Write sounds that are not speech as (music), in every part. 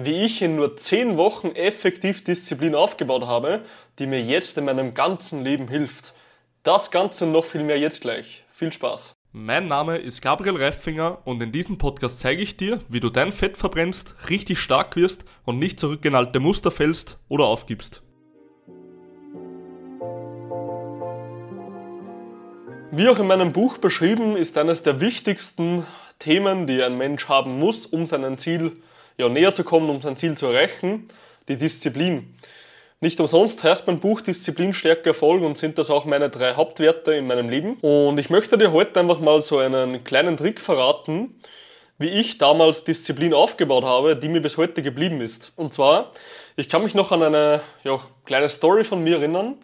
wie ich in nur 10 Wochen effektiv Disziplin aufgebaut habe, die mir jetzt in meinem ganzen Leben hilft. Das Ganze und noch viel mehr jetzt gleich. Viel Spaß. Mein Name ist Gabriel Reifinger und in diesem Podcast zeige ich dir, wie du dein Fett verbrennst, richtig stark wirst und nicht zurück in alte Muster fällst oder aufgibst. Wie auch in meinem Buch beschrieben, ist eines der wichtigsten Themen, die ein Mensch haben muss, um seinem Ziel ja, näher zu kommen, um sein Ziel zu erreichen, die Disziplin. Nicht umsonst heißt mein Buch Disziplin, Stärke, Erfolg und sind das auch meine drei Hauptwerte in meinem Leben. Und ich möchte dir heute einfach mal so einen kleinen Trick verraten, wie ich damals Disziplin aufgebaut habe, die mir bis heute geblieben ist. Und zwar, ich kann mich noch an eine ja, kleine Story von mir erinnern.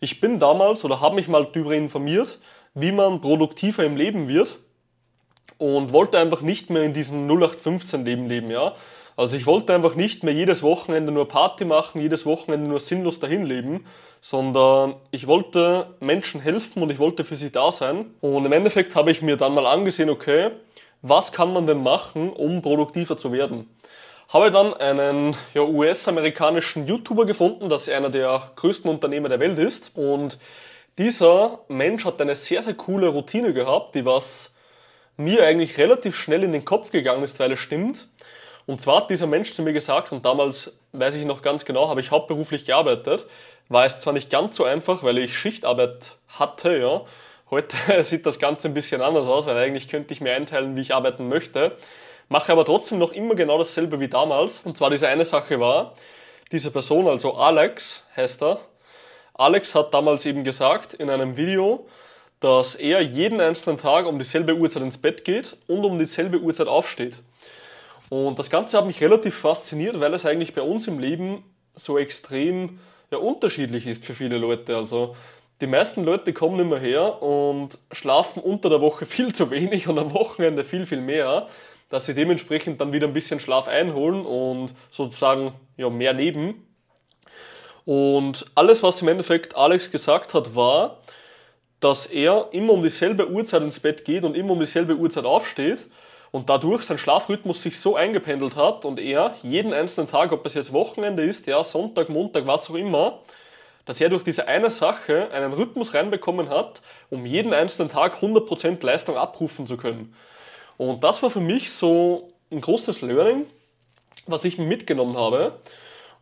Ich bin damals oder habe mich mal darüber informiert, wie man produktiver im Leben wird und wollte einfach nicht mehr in diesem 0815 Leben leben, ja. Also ich wollte einfach nicht mehr jedes Wochenende nur Party machen, jedes Wochenende nur sinnlos dahin leben, sondern ich wollte Menschen helfen und ich wollte für sie da sein. Und im Endeffekt habe ich mir dann mal angesehen, okay, was kann man denn machen, um produktiver zu werden? Habe dann einen ja, US-amerikanischen YouTuber gefunden, das einer der größten Unternehmer der Welt ist. Und dieser Mensch hat eine sehr, sehr coole Routine gehabt, die was mir eigentlich relativ schnell in den Kopf gegangen ist, weil es stimmt. Und zwar hat dieser Mensch zu mir gesagt, und damals weiß ich noch ganz genau, habe ich hauptberuflich gearbeitet, war es zwar nicht ganz so einfach, weil ich Schichtarbeit hatte, ja. Heute (laughs) sieht das Ganze ein bisschen anders aus, weil eigentlich könnte ich mir einteilen, wie ich arbeiten möchte. Mache aber trotzdem noch immer genau dasselbe wie damals. Und zwar diese eine Sache war, diese Person, also Alex heißt er, Alex hat damals eben gesagt in einem Video, dass er jeden einzelnen Tag um dieselbe Uhrzeit ins Bett geht und um dieselbe Uhrzeit aufsteht. Und das Ganze hat mich relativ fasziniert, weil es eigentlich bei uns im Leben so extrem ja, unterschiedlich ist für viele Leute. Also die meisten Leute kommen immer her und schlafen unter der Woche (laughs) viel zu wenig und am Wochenende viel, viel mehr, dass sie dementsprechend dann wieder ein bisschen Schlaf einholen und sozusagen ja, mehr leben. Und alles, was im Endeffekt Alex gesagt hat, war, dass er immer um dieselbe Uhrzeit ins Bett geht und immer um dieselbe Uhrzeit aufsteht und dadurch sein Schlafrhythmus sich so eingependelt hat und er jeden einzelnen Tag, ob es jetzt Wochenende ist, ja, Sonntag, Montag, was auch immer, dass er durch diese eine Sache einen Rhythmus reinbekommen hat, um jeden einzelnen Tag 100% Leistung abrufen zu können. Und das war für mich so ein großes Learning, was ich mitgenommen habe.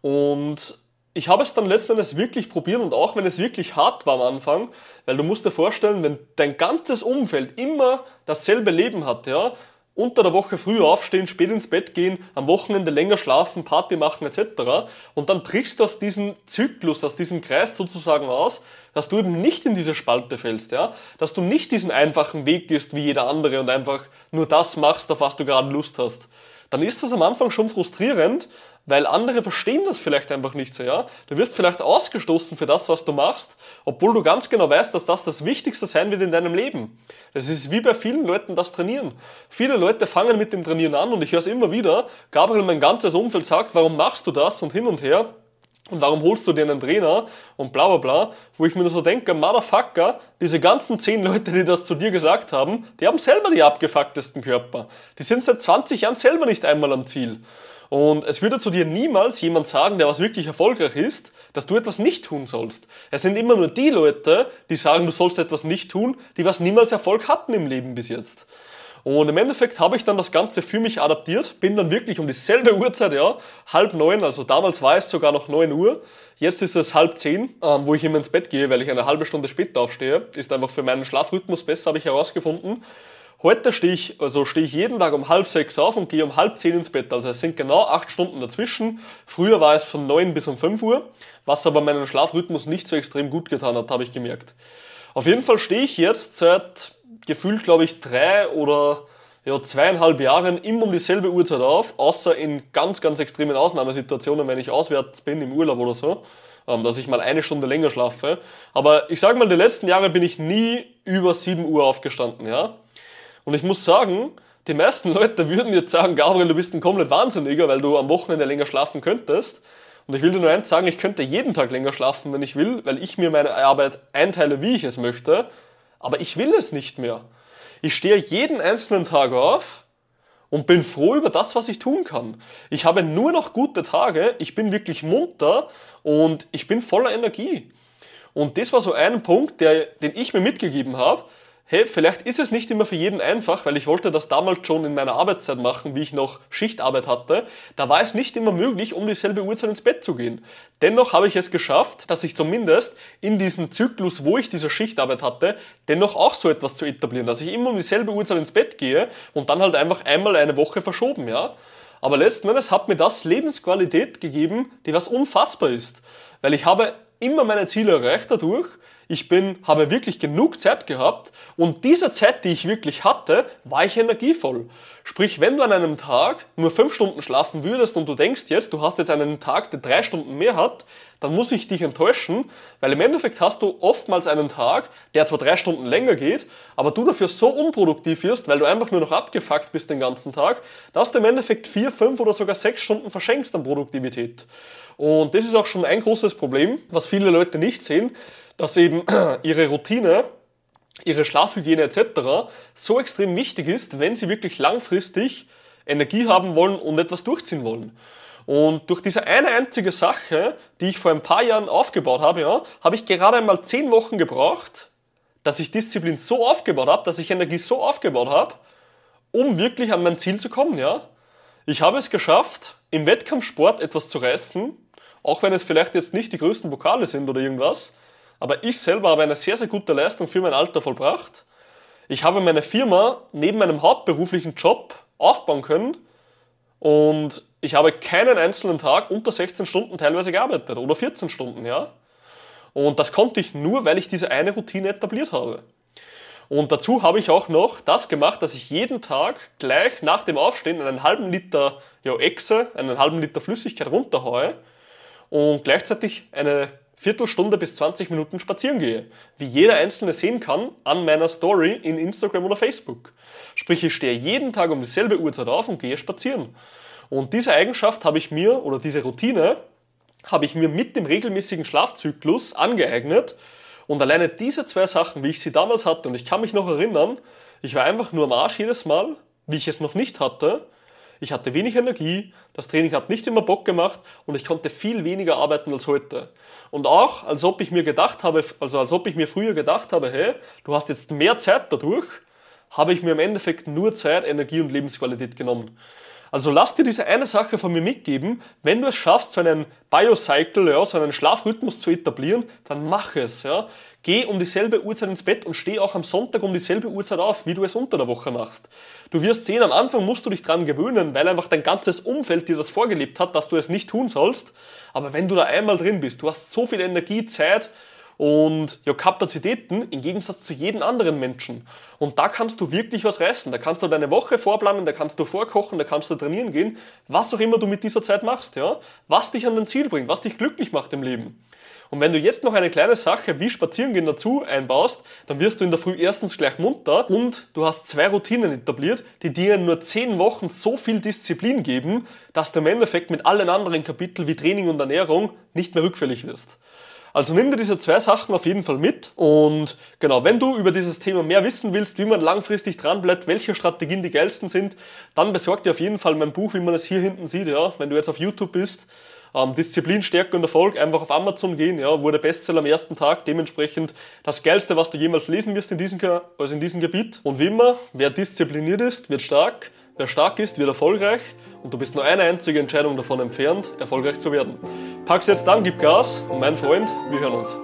Und ich habe es dann letzten Endes wirklich probiert und auch wenn es wirklich hart war am Anfang, weil du musst dir vorstellen, wenn dein ganzes Umfeld immer dasselbe Leben hat, ja, unter der Woche früh aufstehen, spät ins Bett gehen, am Wochenende länger schlafen, Party machen etc. Und dann brichst du aus diesem Zyklus, aus diesem Kreis sozusagen aus, dass du eben nicht in diese Spalte fällst, ja, dass du nicht diesen einfachen Weg gehst wie jeder andere und einfach nur das machst, auf was du gerade Lust hast. Dann ist das am Anfang schon frustrierend, weil andere verstehen das vielleicht einfach nicht so, ja. Du wirst vielleicht ausgestoßen für das, was du machst, obwohl du ganz genau weißt, dass das das Wichtigste sein wird in deinem Leben. Es ist wie bei vielen Leuten das Trainieren. Viele Leute fangen mit dem Trainieren an und ich höre es immer wieder, Gabriel, mein ganzes Umfeld sagt, warum machst du das und hin und her. Und warum holst du dir einen Trainer und bla bla bla, wo ich mir nur so denke, Motherfucker, diese ganzen zehn Leute, die das zu dir gesagt haben, die haben selber die abgefucktesten Körper. Die sind seit 20 Jahren selber nicht einmal am Ziel. Und es würde zu dir niemals jemand sagen, der was wirklich erfolgreich ist, dass du etwas nicht tun sollst. Es sind immer nur die Leute, die sagen, du sollst etwas nicht tun, die was niemals Erfolg hatten im Leben bis jetzt. Und im Endeffekt habe ich dann das Ganze für mich adaptiert, bin dann wirklich um dieselbe Uhrzeit, ja, halb neun, also damals war es sogar noch neun Uhr, jetzt ist es halb zehn, ähm, wo ich immer ins Bett gehe, weil ich eine halbe Stunde später aufstehe, ist einfach für meinen Schlafrhythmus besser, habe ich herausgefunden. Heute stehe ich, also stehe ich jeden Tag um halb sechs auf und gehe um halb zehn ins Bett. Also es sind genau acht Stunden dazwischen. Früher war es von neun bis um fünf Uhr, was aber meinen Schlafrhythmus nicht so extrem gut getan hat, habe ich gemerkt. Auf jeden Fall stehe ich jetzt seit gefühlt, glaube ich, drei oder ja, zweieinhalb Jahren immer um dieselbe Uhrzeit auf, außer in ganz, ganz extremen Ausnahmesituationen, wenn ich auswärts bin, im Urlaub oder so, ähm, dass ich mal eine Stunde länger schlafe. Aber ich sage mal, die letzten Jahre bin ich nie über 7 Uhr aufgestanden, ja. Und ich muss sagen, die meisten (laughs) Leute würden jetzt sagen, Gabriel, du bist ein komplett Wahnsinniger, weil du am Wochenende länger schlafen könntest. Und ich will dir nur eins sagen, ich könnte jeden Tag länger schlafen, wenn ich will, weil ich mir meine Arbeit einteile, wie ich es möchte. Aber ich will es nicht mehr. Ich stehe jeden einzelnen Tag auf und bin froh über das, was ich tun kann. Ich habe nur noch gute Tage, ich bin wirklich munter und ich bin voller Energie. Und das war so ein Punkt, der, den ich mir mitgegeben habe, hey, vielleicht ist es nicht immer für jeden einfach, weil ich wollte das damals schon in meiner Arbeitszeit machen, wie ich noch Schichtarbeit hatte. Da war es nicht immer möglich, um dieselbe Uhrzeit ins Bett zu gehen. Dennoch habe ich es geschafft, dass ich zumindest in diesem Zyklus, wo ich diese Schichtarbeit hatte, dennoch auch so etwas zu etablieren, dass ich immer um dieselbe Uhrzeit ins Bett gehe und dann halt einfach einmal eine Woche verschoben, ja. Aber letzten Endes hat mir das Lebensqualität gegeben, die was unfassbar ist. Weil ich habe immer meine Ziele erreicht dadurch, ich bin, habe wirklich genug Zeit gehabt und diese Zeit, die ich wirklich hatte, war ich energievoll. Sprich, wenn du an einem Tag nur fünf Stunden schlafen würdest und du denkst jetzt, du hast jetzt einen Tag, der drei Stunden mehr hat, dann muss ich dich enttäuschen, weil im Endeffekt hast du oftmals einen Tag, der zwar drei Stunden länger geht, aber du dafür so unproduktiv wirst, weil du einfach nur noch abgefuckt bist den ganzen Tag, dass du im Endeffekt vier, fünf oder sogar sechs Stunden verschenkst an Produktivität. Und das ist auch schon ein großes Problem, was viele Leute nicht sehen, dass eben (clears throat) ihre Routine, ihre Schlafhygiene etc. so extrem wichtig ist, wenn sie wirklich langfristig Energie haben wollen und etwas durchziehen wollen. Und durch diese eine einzige Sache, die ich vor ein paar Jahren aufgebaut habe, ja, habe ich gerade einmal zehn Wochen gebraucht, dass ich Disziplin so aufgebaut habe, dass ich Energie so aufgebaut habe, um wirklich an mein Ziel zu kommen. Ja. Ich habe es geschafft, im Wettkampfsport etwas zu reißen, auch wenn es vielleicht jetzt nicht die größten Vokale sind oder irgendwas, aber ich selber habe eine sehr, sehr gute Leistung für mein Alter vollbracht. Ich habe meine Firma neben meinem hauptberuflichen Job aufbauen können und ich habe keinen einzelnen Tag unter 16 Stunden teilweise gearbeitet oder 14 Stunden, ja. Und das konnte ich nur, weil ich diese eine Routine etabliert habe. Und dazu habe ich auch noch das gemacht, dass ich jeden Tag gleich nach dem Aufstehen einen halben Liter ja, Echse, einen halben Liter Flüssigkeit runterhaue und gleichzeitig eine Viertelstunde bis 20 Minuten spazieren gehe, wie jeder Einzelne sehen kann an meiner Story in Instagram oder Facebook. Sprich, ich stehe jeden Tag um dieselbe Uhrzeit auf und gehe spazieren. Und diese Eigenschaft habe ich mir, oder diese Routine, habe ich mir mit dem regelmäßigen Schlafzyklus angeeignet. Und alleine diese zwei Sachen, wie ich sie damals hatte, und ich kann mich noch erinnern, ich war einfach nur am Arsch jedes Mal, wie ich es noch nicht hatte, ich hatte wenig Energie, das Training hat nicht immer Bock gemacht und ich konnte viel weniger arbeiten als heute. Und auch, als ob ich mir gedacht habe, also als ob ich mir früher gedacht habe, hey, du hast jetzt mehr Zeit dadurch, habe ich mir im Endeffekt nur Zeit, Energie und Lebensqualität genommen. Also lass dir diese eine Sache von mir mitgeben. Wenn du es schaffst, so einen Biocycle, ja, so einen Schlafrhythmus zu etablieren, dann mach es. Ja. Geh um dieselbe Uhrzeit ins Bett und steh auch am Sonntag um dieselbe Uhrzeit auf, wie du es unter der Woche machst. Du wirst sehen, am Anfang musst du dich dran gewöhnen, weil einfach dein ganzes Umfeld dir das vorgelebt hat, dass du es nicht tun sollst. Aber wenn du da einmal drin bist, du hast so viel Energie, Zeit und ja, Kapazitäten im Gegensatz zu jedem anderen Menschen. Und da kannst du wirklich was reißen. Da kannst du deine Woche vorplanen, da kannst du vorkochen, da kannst du trainieren gehen, was auch immer du mit dieser Zeit machst, ja? Was dich an dein Ziel bringt, was dich glücklich macht im Leben. Und wenn du jetzt noch eine kleine Sache wie Spazierengehen dazu einbaust, dann wirst du in der Früh erstens gleich munter und du hast zwei Routinen etabliert, die dir in nur zehn Wochen so viel Disziplin geben, dass du im Endeffekt mit allen anderen Kapiteln wie Training und Ernährung nicht mehr rückfällig wirst. Also nimm dir diese zwei Sachen auf jeden Fall mit und genau, wenn du über dieses Thema mehr wissen willst, wie man langfristig dranbleibt, welche Strategien die geilsten sind, dann besorg dir auf jeden Fall mein Buch, wie man es hier hinten sieht, ja, wenn du jetzt auf YouTube bist. Ähm, Disziplin, Stärke und Erfolg, einfach auf Amazon gehen, ja, wurde Bestseller am ersten Tag, dementsprechend das Geilste, was du jemals lesen wirst in diesem, also in diesem Gebiet. Und wie immer, wer diszipliniert ist, wird stark, wer stark ist, wird erfolgreich und du bist nur eine einzige Entscheidung davon entfernt, erfolgreich zu werden. Pack's jetzt an, gib Gas und mein Freund, wir hören uns.